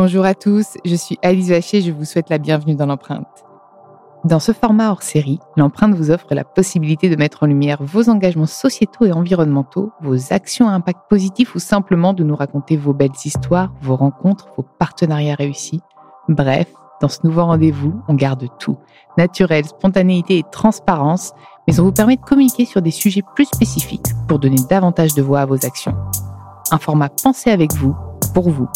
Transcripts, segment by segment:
Bonjour à tous, je suis Alice Vacher, je vous souhaite la bienvenue dans l'empreinte. Dans ce format hors série, l'empreinte vous offre la possibilité de mettre en lumière vos engagements sociétaux et environnementaux, vos actions à impact positif ou simplement de nous raconter vos belles histoires, vos rencontres, vos partenariats réussis. Bref, dans ce nouveau rendez-vous, on garde tout. Naturel, spontanéité et transparence, mais on vous permet de communiquer sur des sujets plus spécifiques pour donner davantage de voix à vos actions. Un format pensé avec vous, pour vous,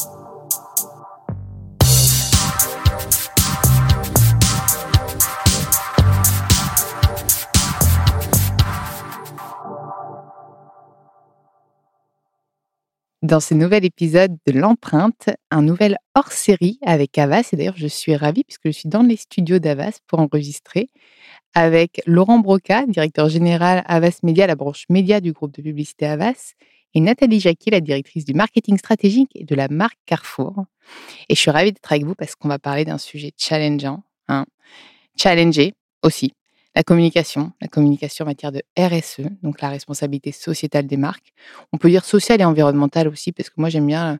dans ce nouvel épisode de l'empreinte, un nouvel hors-série avec Avas. Et d'ailleurs, je suis ravie puisque je suis dans les studios d'Avas pour enregistrer avec Laurent Broca, directeur général Avas Média, la branche média du groupe de publicité Avas, et Nathalie Jacquet, la directrice du marketing stratégique et de la marque Carrefour. Et je suis ravie d'être avec vous parce qu'on va parler d'un sujet challengeant, hein, challengé aussi, la communication, la communication en matière de RSE, donc la responsabilité sociétale des marques. On peut dire sociale et environnementale aussi, parce que moi j'aime bien,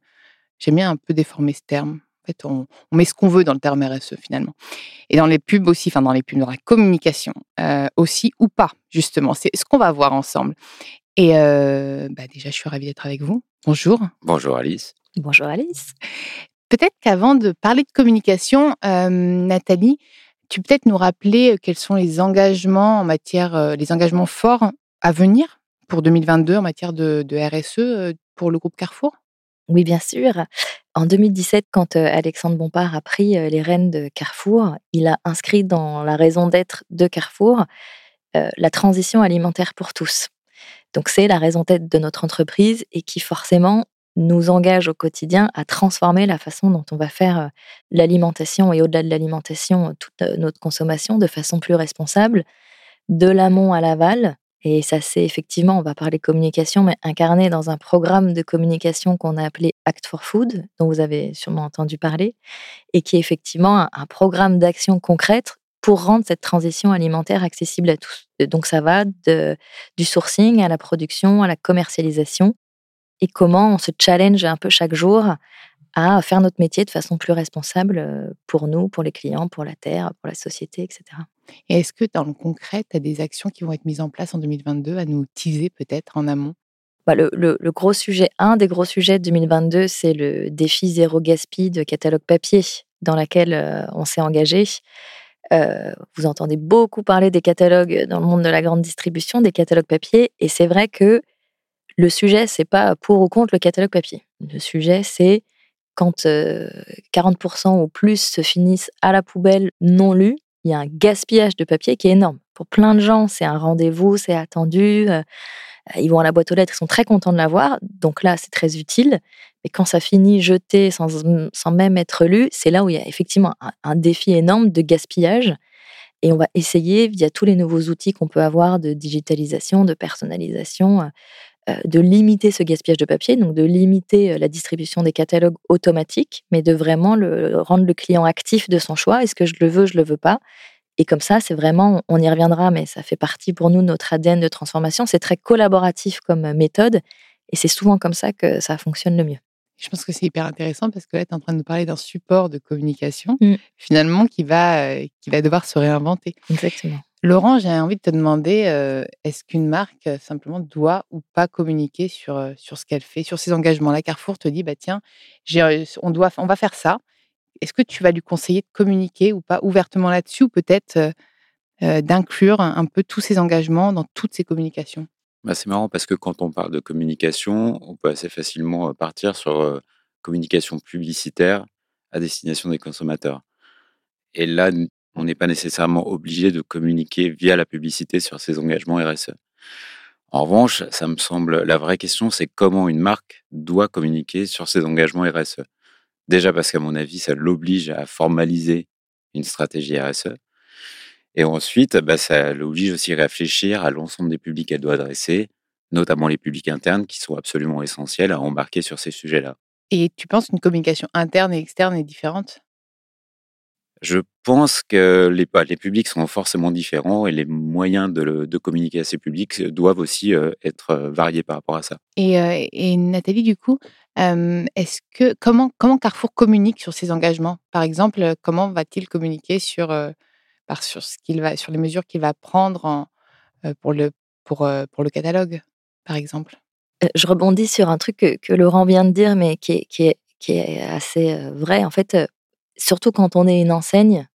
j'aime bien un peu déformer ce terme. En fait, on, met ce qu'on veut dans le terme RSE finalement. Et dans les pubs aussi, enfin dans les pubs, dans la communication euh, aussi ou pas, justement. C'est ce qu'on va voir ensemble. Et euh, bah déjà, je suis ravie d'être avec vous. Bonjour. Bonjour Alice. Bonjour Alice. Peut-être qu'avant de parler de communication, euh, Nathalie, tu peux peut-être nous rappeler quels sont les engagements en matière, les engagements forts à venir pour 2022 en matière de, RSE pour le groupe Carrefour? Oui, bien sûr. En 2017, quand Alexandre Bompard a pris les rênes de Carrefour, il a inscrit dans la raison d'être de Carrefour la transition alimentaire pour tous. Donc c'est la raison d'être de notre entreprise et qui forcément nous engage au quotidien à transformer la façon dont on va faire l'alimentation et au-delà de l'alimentation, toute notre consommation de façon plus responsable, de l'amont à l'aval. Et ça, c'est effectivement, on va parler communication, mais incarné dans un programme de communication qu'on a appelé Act for Food, dont vous avez sûrement entendu parler, et qui est effectivement un, programme d'action concrète pour rendre cette transition alimentaire accessible à tous. Donc ça va du sourcing à la production, à la commercialisation, et comment on se challenge un peu chaque jour à faire notre métier de façon plus responsable euh, pour nous, pour les clients, pour la terre, pour la société, etc. Et est-ce que dans le concret, tu as des actions qui vont être mises en place en 2022 à nous teaser peut-être en amont? Bah, le, gros sujet, un des gros sujets de 2022, c'est le défi zéro gaspille de catalogue papier dans lequel euh, on s'est engagé. Euh, vous entendez beaucoup parler des catalogues dans le monde de la grande distribution, des catalogues papier, et c'est vrai que le sujet, c'est pas pour ou contre le catalogue papier. Le sujet, c'est quand 40% ou plus se finissent à la poubelle non lus, il y a un gaspillage de papier qui est énorme. Pour plein de gens, c'est un rendez-vous, c'est attendu. ils vont à la boîte aux lettres, ils sont très contents de l'avoir. Donc là, c'est très utile. Mais quand ça finit jeté sans, même être lu, c'est là où il y a effectivement un, défi énorme de gaspillage. Et on va essayer, via tous les nouveaux outils qu'on peut avoir de digitalisation, de personnalisation, euh, de limiter ce gaspillage de papier, donc de limiter euh, la distribution des catalogues automatiques, mais de vraiment le, rendre le client actif de son choix. Est-ce que je le veux, je le veux pas? Et comme ça, c'est vraiment, on y reviendra, mais ça fait partie pour nous de notre ADN de transformation. C'est très collaboratif comme euh, méthode, et c'est souvent comme ça que ça fonctionne le mieux. Je pense que c'est hyper intéressant parce que là, tu es en train de nous parler d'un support de communication, mmh. finalement, qui va, qui va devoir se réinventer. Exactement. Laurent, j'ai envie de te demander, euh, est-ce qu'une marque euh, simplement doit ou pas communiquer sur, euh, sur ce qu'elle fait, sur ses engagements? Là, Carrefour te dit, bah tiens, on, doit, on va faire ça. Est-ce que tu vas lui conseiller de communiquer ou pas ouvertement là-dessus ou peut-être d'inclure un, peu tous ses engagements dans toutes ses communications? Bah, C'est marrant parce que quand on parle de communication, on peut assez facilement partir sur communication publicitaire à destination des consommateurs. Et là, on n'est pas nécessairement obligé de communiquer via la publicité sur ses engagements RSE. En revanche, ça me semble, la vraie question, c'est comment une marque doit communiquer sur ses engagements RSE. Déjà parce qu'à mon avis, ça l'oblige à formaliser une stratégie RSE. Et ensuite, bah, ça l'oblige aussi à réfléchir à l'ensemble des publics qu'elle doit adresser, notamment les publics internes qui sont absolument essentiels à embarquer sur ces sujets-là. Et tu penses qu'une communication interne et externe est différente? Je pense que les, les publics sont forcément différents et les moyens de, communiquer à ces publics doivent aussi être variés par rapport à ça. Et, Nathalie, du coup, est-ce que comment, comment Carrefour communique sur ses engagements? Par exemple, comment va-t-il communiquer sur, par, sur, ce qu'il va, sur les mesures qu'il va prendre pour, le, pour, pour le catalogue, par exemple? Je rebondis sur un truc que, Laurent vient de dire, mais qui qui est, qui est assez vrai. En fait, surtout quand on est une enseigne,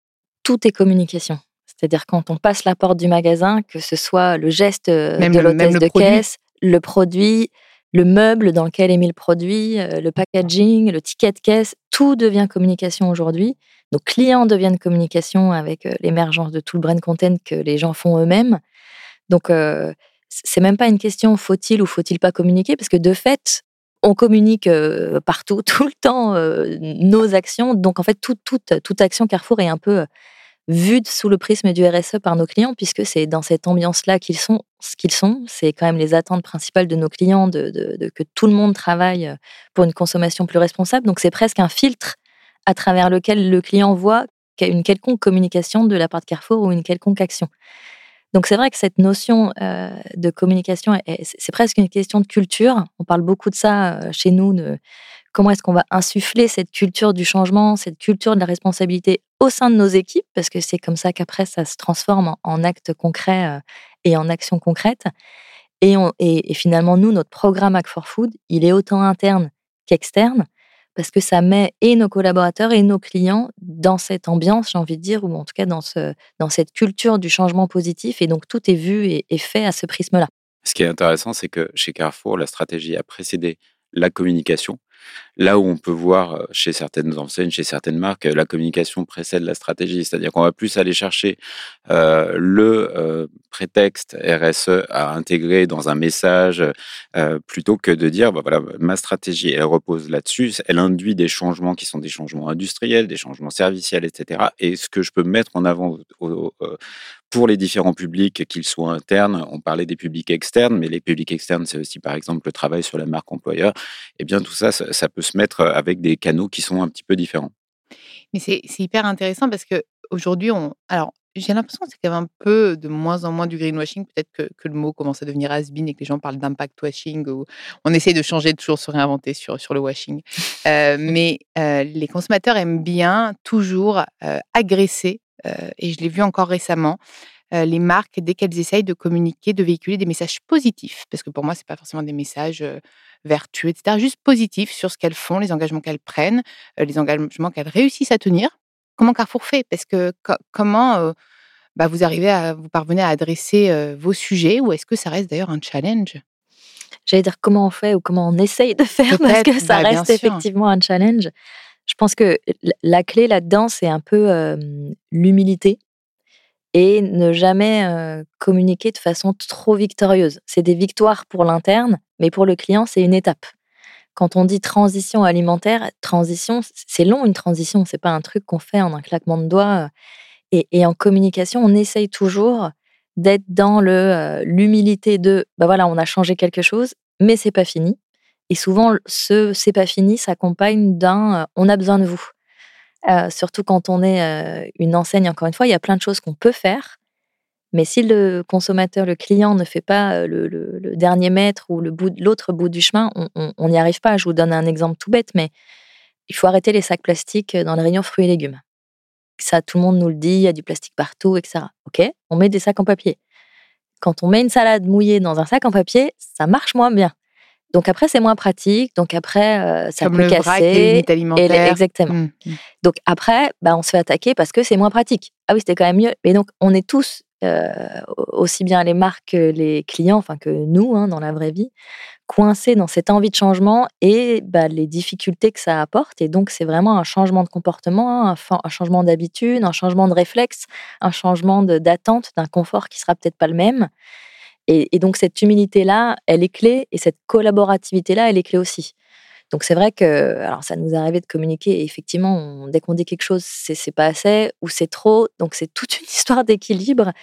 tout est communication. C'est-à-dire quand on passe la porte du magasin, que ce soit le geste euh, de l'hôtesse de caisse, le produit, le meuble dans lequel est mis le produit, euh, le packaging, le ticket de caisse, tout devient communication aujourd'hui. Nos clients deviennent communication avec euh, l'émergence de tout le brand content que les gens font eux-mêmes. Donc, c'est même pas une question faut-il ou faut-il pas communiquer, parce que de fait, on communique partout, tout le temps, nos actions. Donc, en fait, toute, action Carrefour est un peu vue sous le prisme du RSE par nos clients, puisque c'est dans cette ambiance-là qu'ils sont ce qu'ils sont. C'est quand même les attentes principales de nos clients, de, que tout le monde travaille pour une consommation plus responsable. Donc, c'est presque un filtre à travers lequel le client voit une quelconque communication de la part de Carrefour ou une quelconque action. Donc c'est vrai que cette notion euh, de communication, c'est presque une question de culture. On parle beaucoup de ça euh, chez nous, de comment est-ce qu'on va insuffler cette culture du changement, cette culture de la responsabilité au sein de nos équipes, parce que c'est comme ça qu'après ça se transforme en, actes concrets euh, et en actions concrètes. Et, et, finalement, nous, notre programme Act for Food, il est autant interne qu'externe parce que ça met et nos collaborateurs et nos clients dans cette ambiance, j'ai envie de dire, ou en tout cas dans, ce, dans cette culture du changement positif. Et donc tout est vu et, et fait à ce prisme-là. Ce qui est intéressant, c'est que chez Carrefour, la stratégie a précédé la communication. Là où on peut voir chez certaines enseignes, chez certaines marques, la communication précède la stratégie. C'est-à-dire qu'on va plus aller chercher le prétexte RSE à intégrer dans un message plutôt que de dire, bah, voilà, ma stratégie, elle repose là-dessus. Elle induit des changements qui sont des changements industriels, des changements serviciels, etc. Et ce que je peux mettre en avant pour les différents publics, qu'ils soient internes, on parlait des publics externes, mais les publics externes, c'est aussi par exemple le travail sur la marque employeur. Eh bien, tout ça, ça, peut se mettre avec des canaux qui sont un petit peu différents. Mais c'est hyper intéressant parce qu'aujourd'hui, on... alors j'ai l'impression que c'est quand même un peu de moins en moins du greenwashing. Peut-être que, que, le mot commence à devenir has-been et que les gens parlent d'impact washing ou on essaie de changer, de toujours se réinventer sur, sur le washing. Euh, mais les consommateurs aiment bien toujours agresser, et je l'ai vu encore récemment, les marques, dès qu'elles essayent de communiquer, de véhiculer des messages positifs. Parce que pour moi, ce n'est pas forcément des messages vertueux, etc. Juste positifs sur ce qu'elles font, les engagements qu'elles prennent, les engagements qu'elles réussissent à tenir. Comment Carrefour fait? Parce que comment bah, vous arrivez à vous parvenez à adresser vos sujets ou est-ce que ça reste d'ailleurs un challenge? J'allais dire comment on fait ou comment on essaye de faire parce que ça bah, reste effectivement un challenge. Je pense que la clé là-dedans, c'est un peu l'humilité et ne jamais communiquer de façon trop victorieuse. C'est des victoires pour l'interne, mais pour le client, c'est une étape. Quand on dit transition alimentaire, transition, c'est long une transition, c'est pas un truc qu'on fait en un claquement de doigts. Et, en communication, on essaye toujours d'être dans le l'humilité de, bah voilà, on a changé quelque chose, mais c'est pas fini. Et souvent, ce c'est pas fini s'accompagne d'un on a besoin de vous. Euh, surtout quand on est euh, une enseigne, encore une fois, il y a plein de choses qu'on peut faire. Mais si le consommateur, le client ne fait pas euh, le, dernier mètre ou l'autre bout, bout du chemin, on n'y arrive pas. Je vous donne un exemple tout bête, mais il faut arrêter les sacs plastiques dans les rayons fruits et légumes. Ça, tout le monde nous le dit, il y a du plastique partout, etc. Ok, on met des sacs en papier. Quand on met une salade mouillée dans un sac en papier, ça marche moins bien. Donc après, c'est moins pratique. Donc après, euh, ça Comme peut le vrac casser. Et les- exactement. Mm, mm. Donc après, bah, on se fait attaquer parce que c'est moins pratique. Ah oui, c'était quand même mieux. Mais donc, on est tous, euh, aussi bien les marques que les clients, enfin que nous, hein, dans la vraie vie, coincés dans cette envie de changement et bah, les difficultés que ça apporte. Et donc, c'est vraiment un changement de comportement, un, fa- un changement d'habitude, un changement de réflexe, un changement d'attente, d'un confort qui sera peut-être pas le même. Et, et donc, cette humilité-là, elle est clé et cette collaborativité-là, elle est clé aussi. Donc c'est vrai que alors ça nous est arrivé de communiquer et effectivement on- dès qu'on dit quelque chose c'est pas assez ou c'est trop donc c'est toute une histoire d'équilibre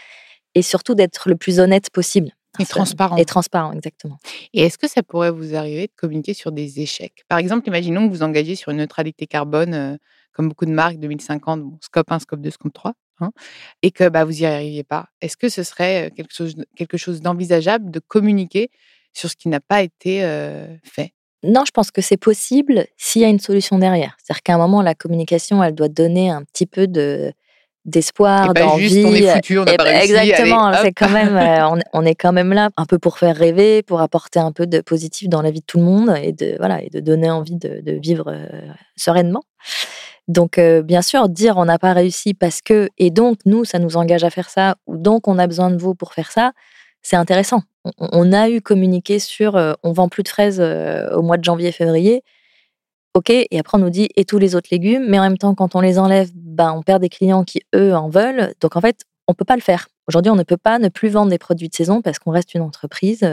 et surtout d'être le plus honnête possible Et transparent. et transparent exactement Et est-ce que ça pourrait vous arriver de communiquer sur des échecs? Par exemple, imaginons que vous engagez sur une neutralité carbone, euh, comme beaucoup de marques 2050, bon, scope 1, scope 2, scope 3, hein, et que bah, vous n'y arriviez pas. Est-ce que ce serait quelque chose, quelque chose d'envisageable de communiquer sur ce qui n'a pas été euh, fait? Non je pense que c'est possible s'il y a une solution derrière c'est-à-dire qu'à un moment la communication elle doit donner un petit peu de d'espoir Et pas juste on d'envie est foutu, on n'a Eh pas ben, réussi. Exactement, c'est quand même, euh, on, est- on est quand même là un peu pour faire rêver, pour apporter un peu de positif dans la vie de tout le monde et de voilà et de donner envie de, de vivre euh, sereinement. Donc euh, bien sûr, dire on n'a pas réussi parce que et donc nous ça nous engage à faire ça ou donc on a besoin de vous pour faire ça, c'est intéressant. On, a eu communiqué sur euh, on vend plus de fraises euh, au mois de janvier-février. Ok, et après on nous dit et tous les autres légumes, mais en même temps quand on les enlève, ben on perd des clients qui eux en veulent. Donc en fait on peut pas le faire. Aujourd'hui on ne peut pas ne plus vendre des produits de saison parce qu'on reste une entreprise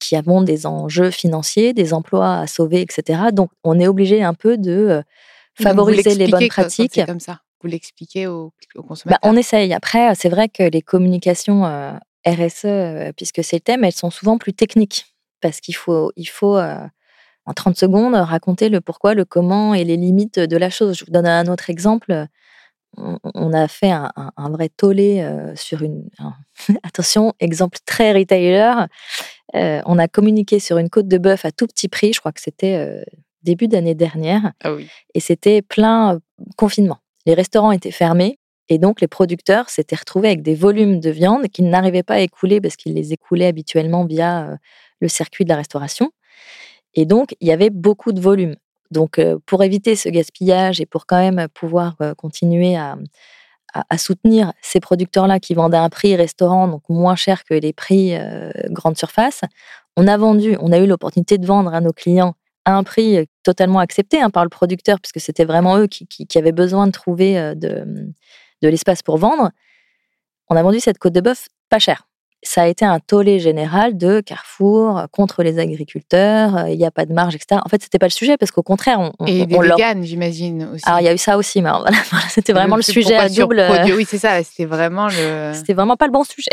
qui avons des enjeux financiers, des emplois à sauver, etc. Donc on est obligé un peu de favoriser les bonnes pratiques. C'est comme ça. Vous l'expliquez aux, aux Bah, consommateurs. on essaye. Après, c'est vrai que les communications euh, RSE, euh, puisque c'est le thème, elles sont souvent plus techniques. Parce qu'il faut, il faut euh, en 30 secondes, raconter le pourquoi, le comment et les limites de la chose. Je vous donne un autre exemple. On, on a fait un, un- un vrai tollé euh, sur une. un- attention, exemple très retailer. Euh, on a communiqué sur une côte de bœuf à tout petit prix. Je crois que c'était euh, début d'année dernière Ah oui. et c'était plein euh, confinement. Les restaurants étaient fermés et donc les producteurs s'étaient retrouvés avec des volumes de viande qu'ils n'arrivaient pas à écouler parce qu'ils les écoulaient habituellement via euh, le circuit de la restauration. Et donc il y avait beaucoup de volume. Donc euh, pour éviter ce gaspillage et pour quand même pouvoir continuer à, à- à soutenir ces producteurs-là qui vendent à un prix restaurant, donc moins cher que les prix euh, grande surface, on a vendu, on a eu l'opportunité de vendre à nos clients à un prix totalement accepté hein, par le producteur, puisque c'était vraiment eux qui, qui- qui avaient besoin de trouver euh, de, de l'espace pour vendre. On a vendu cette côte de bœuf pas cher. Ça a été un tollé général de Carrefour euh, contre les agriculteurs, euh, il n'y a pas de marge, etc. En fait, c'était pas le sujet, parce qu'au contraire, on, on- Et des on leur- véganes, j'imagine aussi. Alors, il y a eu ça aussi, mais voilà, c'était vraiment le sujet à double. Oui, c'est ça. C'était vraiment le. c'était vraiment pas le bon sujet.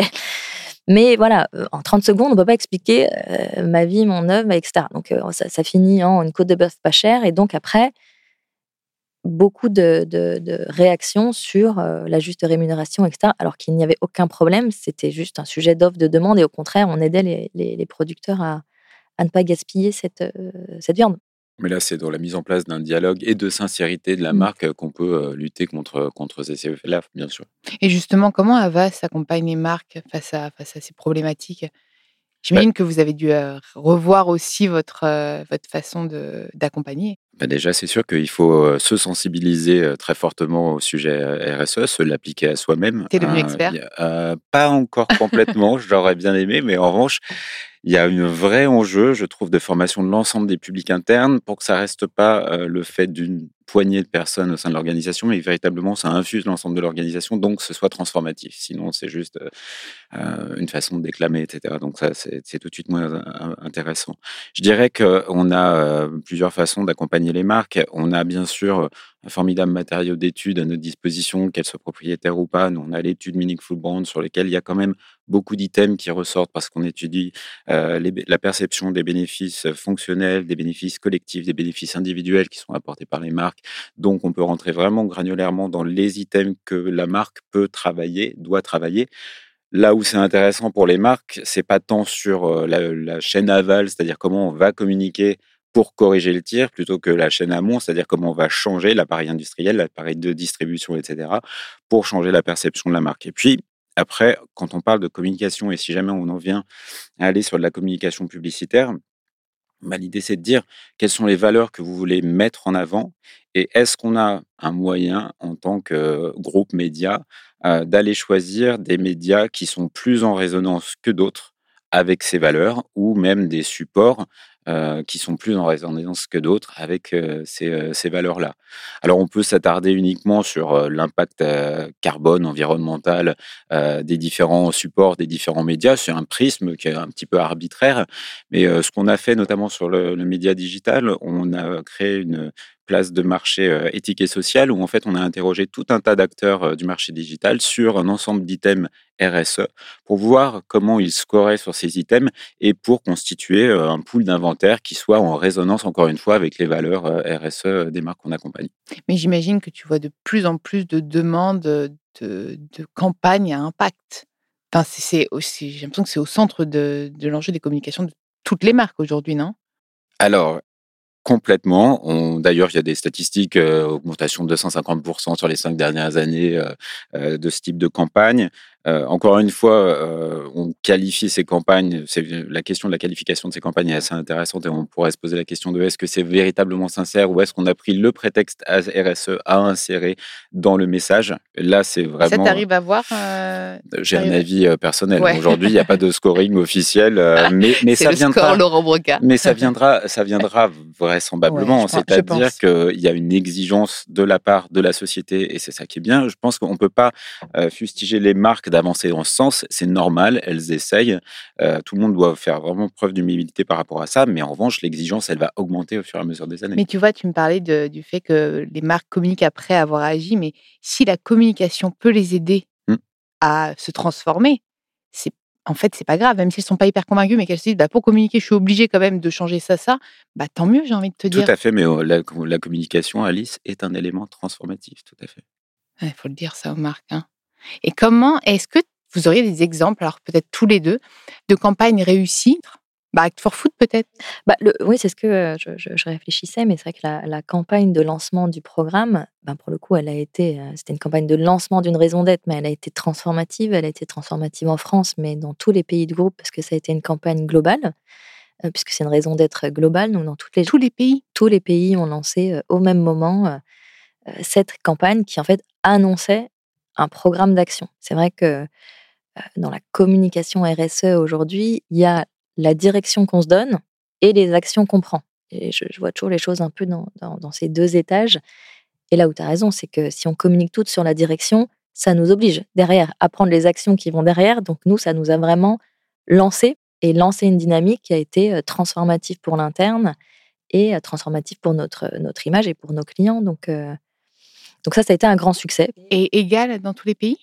Mais voilà, euh, en 30 secondes, on peut pas expliquer euh, ma vie, mon œuvre, etc. Donc euh, ça, finit en une côte de bœuf pas chère. Et donc après, beaucoup de, réactions sur la juste rémunération, etc. Alors qu'il n'y avait aucun problème, c'était juste un sujet d'offre, de demande. Et au contraire, on aidait les, producteurs à, ne pas gaspiller cette viande. Mais là, c'est dans la mise en place d'un dialogue et de sincérité de la Mm. marque qu'on peut euh, lutter contre, contre ces effets-là, bien sûr. Et justement, comment Avas accompagne les marques face à, face à ces problématiques? J'imagine que vous avez dû euh, revoir aussi votre, euh, votre façon d'accompagner. Bah, déjà, c'est sûr qu'il faut se sensibiliser très fortement au sujet RSE, se l'appliquer à soi-même. T'es devenu Euh, expert? euh, Pas encore complètement, j'aurais bien aimé, mais en revanche, il y a un vrai enjeu, je trouve, de formation de l'ensemble des publics internes pour que ça reste pas euh, le fait d'une poignée de personnes au sein de l'organisation, mais véritablement ça infuse l'ensemble de l'organisation, donc ce soit transformatif. Sinon, c'est juste euh, euh, une façon de déclamer, etc. Donc ça, c'est tout de suite moins intéressant. Je dirais qu'on a plusieurs façons d'accompagner les marques. On a bien sûr un formidable matériau d'études à notre disposition, qu'elles soient propriétaires ou pas. Nous, on a l'étude Meaning Food Brand sur lesquelles il y a quand même beaucoup d'items qui ressortent parce qu'on étudie la perception des bénéfices fonctionnels, des bénéfices collectifs, des bénéfices individuels qui sont apportés par les marques. Donc, on peut rentrer vraiment granulairement dans les items que la marque peut travailler, doit travailler. Là où c'est intéressant pour les marques, c'est pas tant sur la, la chaîne aval, c'est-à-dire comment on va communiquer pour corriger le tir plutôt que la chaîne amont, c'est-à-dire comment on va changer l'appareil industriel, l'appareil de distribution, etc., pour changer la perception de la marque. Et puis, après, quand on parle de communication, et si jamais on en vient à aller sur de la communication publicitaire, bah, l'idée c'est de dire quelles sont les valeurs que vous voulez mettre en avant et est-ce qu'on a un moyen en tant que groupe média euh, d'aller choisir des médias qui sont plus en résonance que d'autres avec ces valeurs ou même des supports euh, qui sont plus en résonance que d'autres avec euh, ces, euh, ces valeurs-là. Alors on peut s'attarder uniquement sur l'impact carbone, environnemental des différents supports, des différents médias. C'est un prisme qui est un petit peu arbitraire, mais ce qu'on a fait notamment sur le média digital, on a créé une, place de marché euh, éthique et social où en fait on a interrogé tout un tas d'acteurs euh, du marché digital sur un ensemble d'items RSE pour voir comment ils scoraient sur ces items et pour constituer euh, un pool d'inventaire qui soit en résonance encore une fois avec les valeurs RSE des marques qu'on accompagne. Mais j'imagine que tu vois de plus en plus de demandes de, de campagnes à impact. Enfin, c'est aussi, j'ai l'impression que c'est au centre de, de l'enjeu des communications de toutes les marques aujourd'hui, non? Alors, complètement. D'ailleurs, il y a des statistiques, euh, augmentation de 250% sur les cinq dernières années euh, euh, de ce type de campagne. Euh, encore une fois, euh, on qualifie ces campagnes. La question de la qualification de ces campagnes est assez intéressante et on pourrait se poser la question de est-ce que c'est véritablement sincère ou est-ce qu'on a pris le prétexte RSE à insérer dans le message. Là, c'est vraiment. Ça t'arrive à voir euh, J'ai un avis personnel. Aujourd'hui, il n'y a pas de scoring officiel, mais, mais ça viendra. mais ça viendra, ça viendra vraisemblablement. C'est-à-dire qu'il y a une exigence de la part de la société et c'est ça qui est bien. Je pense qu'on ne peut pas fustiger les marques d'avancer en ce sens. C'est normal, elles essayent. Euh, tout le monde doit faire vraiment preuve d'humilité par rapport à ça. Mais en revanche, l'exigence, elle va augmenter au fur et à mesure des années. Mais tu vois, tu me parlais du fait que les marques communiquent après avoir agi. Mais si la communication peut les aider mmh. à se transformer, c'est en fait, c'est pas grave, même s'ils sont pas hyper convaincus, mais qu'elles se disent, bah, pour communiquer, je suis obligée quand même de changer ça, ça, bah, tant mieux, j'ai envie de te dire. Tout à fait, mais oh, la, la, communication, Alice, est un élément transformatif, tout à fait. Il faut le dire ça aux marques. Hein. Et comment est-ce que vous auriez des exemples, alors peut-être tous les deux, de campagnes réussies? Bah, Act for Food peut-être? Bah, Oui, c'est ce que euh, je, réfléchissais, mais c'est vrai que la, campagne de lancement du programme, bah, pour le coup, elle a été, euh, c'était une campagne de lancement d'une raison d'être, mais elle a été transformative. Elle a été transformative en France, mais dans tous les pays du groupe, parce que ça a été une campagne globale, euh, puisque c'est une raison d'être globale. Donc dans toutes les, tous les pays? Tous les pays ont lancé au même moment cette campagne qui, en fait, annonçait un programme d'action. C'est vrai que dans la communication RSE aujourd'hui, il y a la direction qu'on se donne et les actions qu'on prend. Et je, vois toujours les choses un peu dans, ces deux étages. Et là où tu as raison, c'est que si on communique toutes sur la direction, ça nous oblige derrière à prendre les actions qui vont derrière. Donc nous, ça nous a vraiment lancé et lancé une dynamique qui a été transformative pour l'interne et transformative pour notre, notre image et pour nos clients. Donc, donc ça, ça a été un grand succès. Et égal dans tous les pays?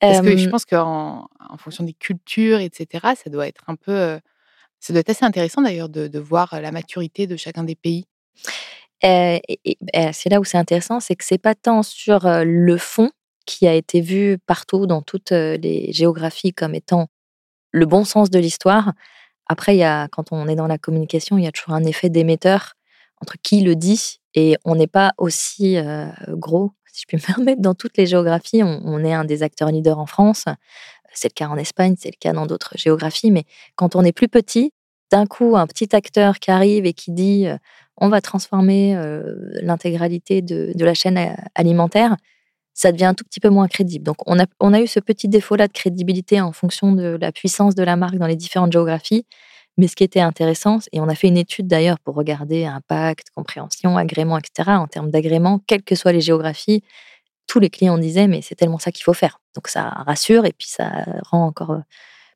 Parce que je pense qu'en en fonction des cultures, etc., ça doit être un peu... Ça doit être assez intéressant d'ailleurs de, voir la maturité de chacun des pays. et, c'est là où c'est intéressant, c'est que c'est pas tant sur le fond qui a été vu partout dans toutes les géographies comme étant le bon sens de l'histoire. Après, il y a, quand on est dans la communication, il y a toujours un effet d'émetteur entre qui le dit et on n'est pas aussi gros, si je puis me permettre, dans toutes les géographies. On, est un des acteurs leaders en France. C'est le cas en Espagne, c'est le cas dans d'autres géographies. Mais quand on est plus petit, d'un coup, un petit acteur qui arrive et qui dit on va transformer l'intégralité de, la chaîne alimentaire, ça devient un tout petit peu moins crédible. Donc, on a, on a eu ce petit défaut-là de crédibilité en fonction de la puissance de la marque dans les différentes géographies. Mais ce qui était intéressant, et on a fait une étude d'ailleurs pour regarder impact, compréhension, agrément, etc. En termes d'agrément, quelles que soient les géographies, tous les clients disaient mais c'est tellement ça qu'il faut faire. Donc ça rassure et puis ça rend encore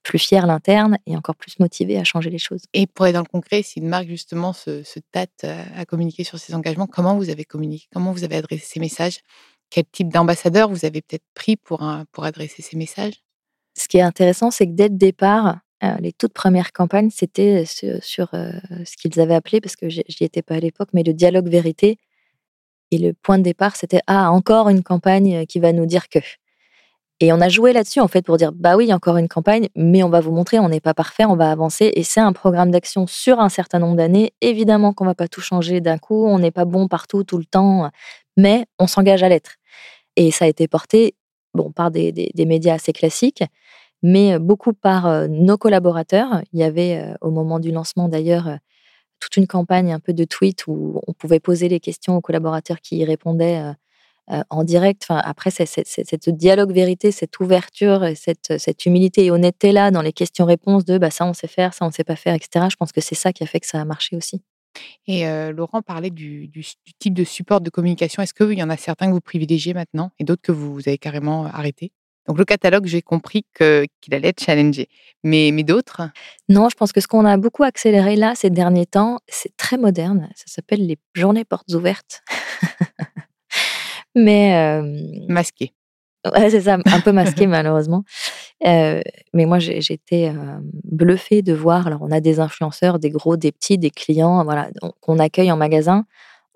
plus fier l'interne et encore plus motivé à changer les choses. Et pour être dans le concret, si une marque justement se, tâte à communiquer sur ses engagements, comment vous avez communiqué Comment vous avez adressé ces messages? Quel type d'ambassadeur vous avez peut-être pris pour, pour adresser ces messages? Ce qui est intéressant, c'est que dès le départ, euh, les toutes premières campagnes, c'était sur, euh, ce qu'ils avaient appelé, parce que j'y étais pas à l'époque, mais le dialogue vérité. Et le point de départ, c'était ah encore une campagne qui va nous dire que. Et on a joué là-dessus, en fait, pour dire, bah oui, encore une campagne, mais on va vous montrer, on n'est pas parfait, on va avancer. Et c'est un programme d'action sur un certain nombre d'années. Évidemment qu'on va pas tout changer d'un coup, on n'est pas bon partout, tout le temps, mais on s'engage à l'être. Et ça a été porté, bon, par des, des, médias assez classiques, mais beaucoup par nos collaborateurs. Il y avait, au moment du lancement d'ailleurs, toute une campagne un peu de tweets où on pouvait poser les questions aux collaborateurs qui y répondaient euh, en direct. Enfin, après, c'est, dialogue vérité, cette ouverture, et cette, humilité et honnêteté-là dans les questions-réponses de bah, ça, on sait faire, ça, on ne sait pas faire, etc. Je pense que c'est ça qui a fait que ça a marché aussi. Et euh, Laurent parlait du, type de support de communication. Est-ce qu'il y en a certains que vous privilégiez maintenant et d'autres que vous, avez carrément arrêté donc le catalogue, j'ai compris que, qu'il allait être challengé. Mais, mais d'autres? Non, je pense que ce qu'on a beaucoup accéléré là ces derniers temps, c'est très moderne. Ça s'appelle les journées portes ouvertes. Mais. masqué. Ouais, c'est ça, un peu masqué malheureusement. mais moi, j'étais bluffée de voir. Alors, on a des influenceurs, des gros, des petits, des clients, voilà, qu'on accueille en magasin.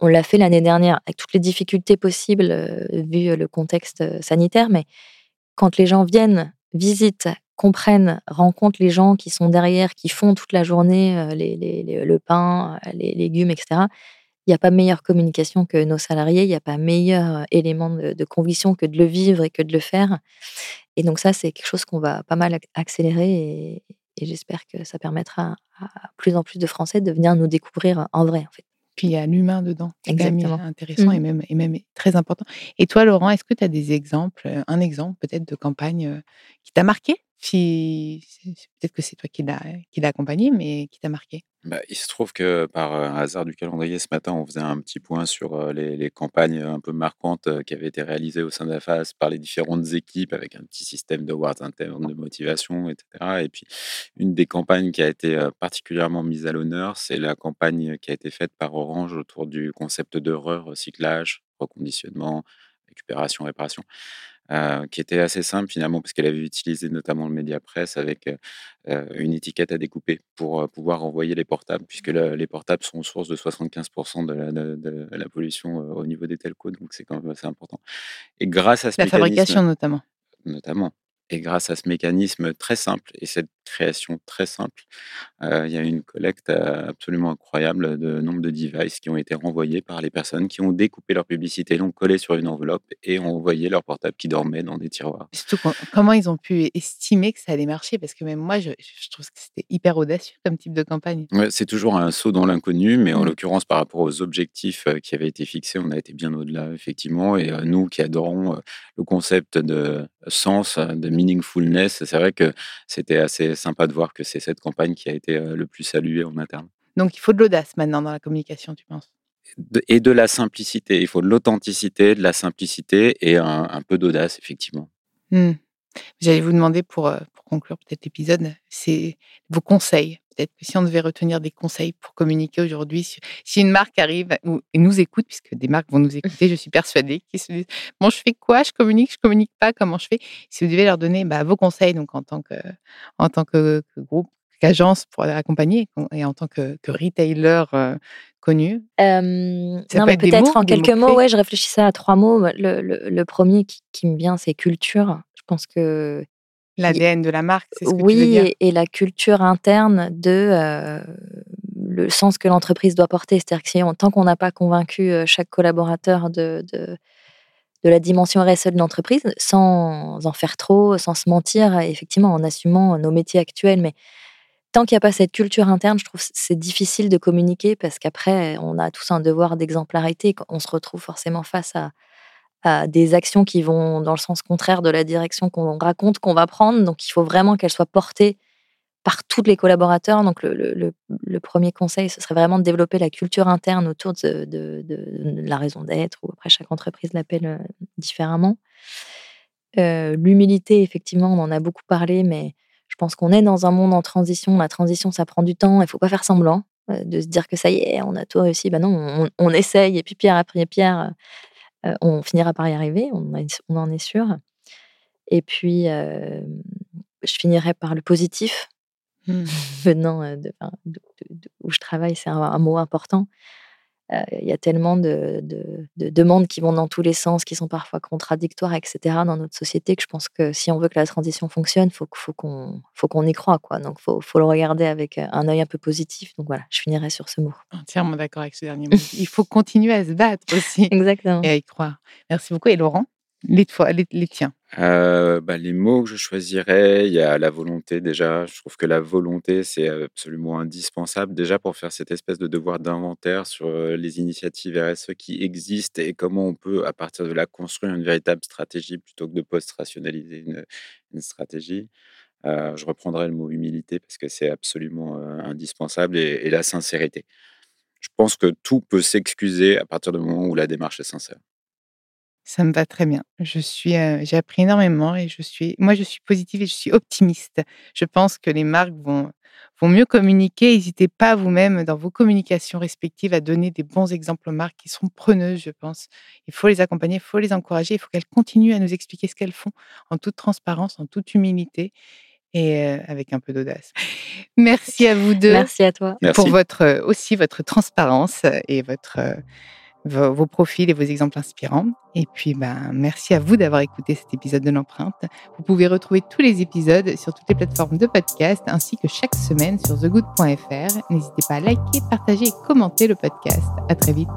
On l'a fait l'année dernière avec toutes les difficultés possibles vu le contexte sanitaire. Mais quand les gens viennent, visitent, comprennent, rencontrent les gens qui sont derrière, qui font toute la journée les, le pain, les légumes, etc il n'y a pas meilleure communication que nos salariés, il n'y a pas meilleur euh, élément de, conviction que de le vivre et que de le faire. Et donc ça, c'est quelque chose qu'on va pas mal accélérer et, j'espère que ça permettra à, plus en plus de Français de venir nous découvrir en vrai, en fait. Puis il y a l'humain dedans, qui est intéressant et, mmh. même, et même très important. Et toi, Laurent, est-ce que tu as des exemples, euh, un exemple peut-être de campagne euh, qui t'a marqué? Peut-être que c'est toi qui l'as accompagné, mais qui t'a marqué bah, il se trouve que par un hasard du calendrier, ce matin, on faisait un petit point sur les, campagnes un peu marquantes qui avaient été réalisées au sein de la phase par les différentes équipes avec un petit système de words internes, de motivation, etc. Et puis, une des campagnes qui a été particulièrement mise à l'honneur, c'est la campagne qui a été faite par Orange autour du concept de recyclage, reconditionnement, récupération, réparation. Euh, qui était assez simple finalement, parce qu'elle avait utilisé notamment le média presse avec euh, une étiquette à découper pour euh, pouvoir envoyer les portables, puisque les portables sont source de 75% de la, de, la, pollution au niveau des telcos, donc c'est quand même assez important. Et grâce à ce la fabrication notamment. Notamment. Et grâce à ce mécanisme très simple et cette création très simple, il y a une collecte absolument incroyable de nombre de devices qui ont été renvoyés par les personnes qui ont découpé leur publicité, l'ont collé sur une enveloppe et ont envoyé leur portable qui dormait dans des tiroirs. Surtout, comment ils ont pu estimer que ça allait marcher? Parce que même moi, je, trouve que c'était hyper audacieux comme type de campagne. Ouais, c'est toujours un saut dans l'inconnu, mais en mmh. l'occurrence, par rapport aux objectifs qui avaient été fixés, on a été bien au-delà, effectivement. Et nous qui adorons le concept de sens, de meaningfulness, c'est vrai que c'était assez sympa de voir que c'est cette campagne qui a été le plus saluée en interne. Donc il faut de l'audace maintenant dans la communication, tu penses? Et de la simplicité. Il faut de l'authenticité, de la simplicité et un, peu d'audace, effectivement. Mmh. J'allais vous demander pour, pour conclure peut-être l'épisode, c'est vos conseils peut-être que si on devait retenir des conseils pour communiquer aujourd'hui, si, une marque arrive ou, et nous écoute, puisque des marques vont nous écouter, je suis persuadée, qui se disent Bon, je fais quoi? Je communique, je communique pas, comment je fais Si vous devez leur donner bah, vos conseils, donc en tant que, en tant que, groupe, qu'agence pour accompagner et en tant que, retailer euh, connu Non, mais peut-être en quelques mots, ouais, je réfléchissais à trois mots. Le, le, premier qui, qui me vient, c'est culture. Je pense que L'ADN de la marque, c'est ce que oui, tu veux dire? Et, la culture interne de le sens que l'entreprise doit porter. C'est-à-dire que si tant qu'on n'a pas convaincu chaque collaborateur de, de, la dimension RSE de l'entreprise, sans en faire trop, sans se mentir, effectivement en assumant nos métiers actuels, mais tant qu'il n'y a pas cette culture interne, je trouve c'est difficile de communiquer parce qu'après, on a tous un devoir d'exemplarité. On se retrouve forcément face à, des actions qui vont dans le sens contraire de la direction qu'on raconte qu'on va prendre. Donc, il faut vraiment qu'elles soient portées par tous les collaborateurs. Donc, le, premier conseil, ce serait vraiment de développer la culture interne autour de, la raison d'être, ou après, chaque entreprise l'appelle euh, différemment. Euh, l'humilité, effectivement, on en a beaucoup parlé, mais je pense qu'on est dans un monde en transition. La transition, ça prend du temps. Il ne faut pas faire semblant euh, de se dire que ça y est, on a tout réussi. Ben non, on, on essaye, et puis pierre après pierre, euh, on finira par y arriver, on, en est sûr. Et puis, je finirai par le positif. Mmh. Venant de, où je travaille, c'est un, mot important. Il y a tellement de, demandes qui vont dans tous les sens, qui sont parfois contradictoires, etc. dans notre société que je pense que si on veut que la transition fonctionne, faut, faut qu'on faut qu'on y croit. Quoi. Donc, il faut, le regarder avec un œil un peu positif. Donc voilà, je finirai sur ce mot. Entièrement d'accord avec ce dernier mot. il faut continuer à se battre aussi. Exactement. Et à y croire. Merci beaucoup. Et Laurent, les, tiens euh, bah, les mots que je choisirais, il y a la volonté déjà. Je trouve que la volonté, c'est absolument indispensable déjà pour faire cette espèce de devoir d'inventaire sur les initiatives RSE qui existent et comment on peut, à partir de là, construire une véritable stratégie plutôt que de post-rationaliser une, stratégie. je reprendrai le mot humilité parce que c'est absolument indispensable et la sincérité. Je pense que tout peut s'excuser à partir du moment où la démarche est sincère. Ça me va très bien. Je suis, j'ai appris énormément et je suis, moi, je suis positive et je suis optimiste. Je pense que les marques vont, vont mieux communiquer. N'hésitez pas vous-même dans vos communications respectives à donner des bons exemples aux marques qui sont preneuses, je pense. Il faut les accompagner, il faut les encourager, il faut qu'elles continuent à nous expliquer ce qu'elles font en toute transparence, en toute humilité et avec un peu d'audace. Merci à vous deux. Merci à toi. Pour votre, aussi votre transparence et votre vos, profils et vos exemples inspirants. Et puis, ben, merci à vous d'avoir écouté cet épisode de l'empreinte. Vous pouvez retrouver tous les épisodes sur toutes les plateformes de podcast ainsi que chaque semaine sur thegood.fr. N'hésitez pas à liker, partager et commenter le podcast. À très vite.